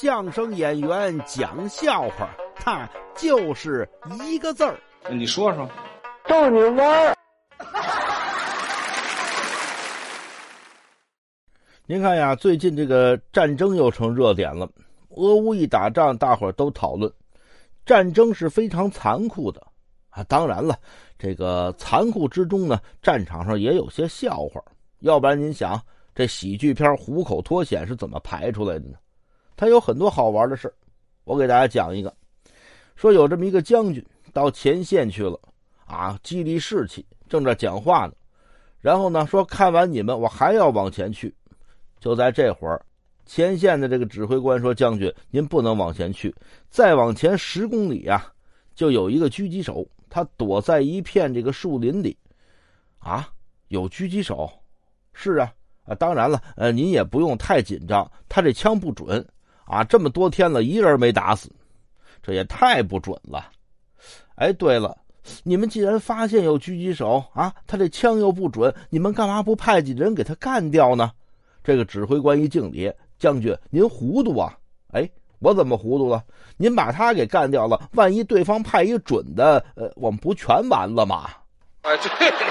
相声演员讲笑话，他就是一个字儿。你说说，逗你玩儿。您看呀，最近这个战争又成热点了。俄乌一打仗，大伙儿都讨论，战争是非常残酷的啊。当然了，这个残酷之中呢，战场上也有些笑话。要不然您想，这喜剧片《虎口脱险》是怎么排出来的呢？他有很多好玩的事我给大家讲一个。说有这么一个将军到前线去了，啊，激励士气，正在讲话呢。然后呢，说看完你们，我还要往前去。就在这会儿，前线的这个指挥官说：“将军，您不能往前去，再往前十公里啊，就有一个狙击手，他躲在一片这个树林里。”啊，有狙击手？是啊，啊，当然了，呃，您也不用太紧张，他这枪不准。啊，这么多天了，一人没打死，这也太不准了。哎，对了，你们既然发现有狙击手啊，他这枪又不准，你们干嘛不派几人给他干掉呢？这个指挥官一敬礼，将军您糊涂啊！哎，我怎么糊涂了？您把他给干掉了，万一对方派一准的，呃，我们不全完了吗？哎，对你。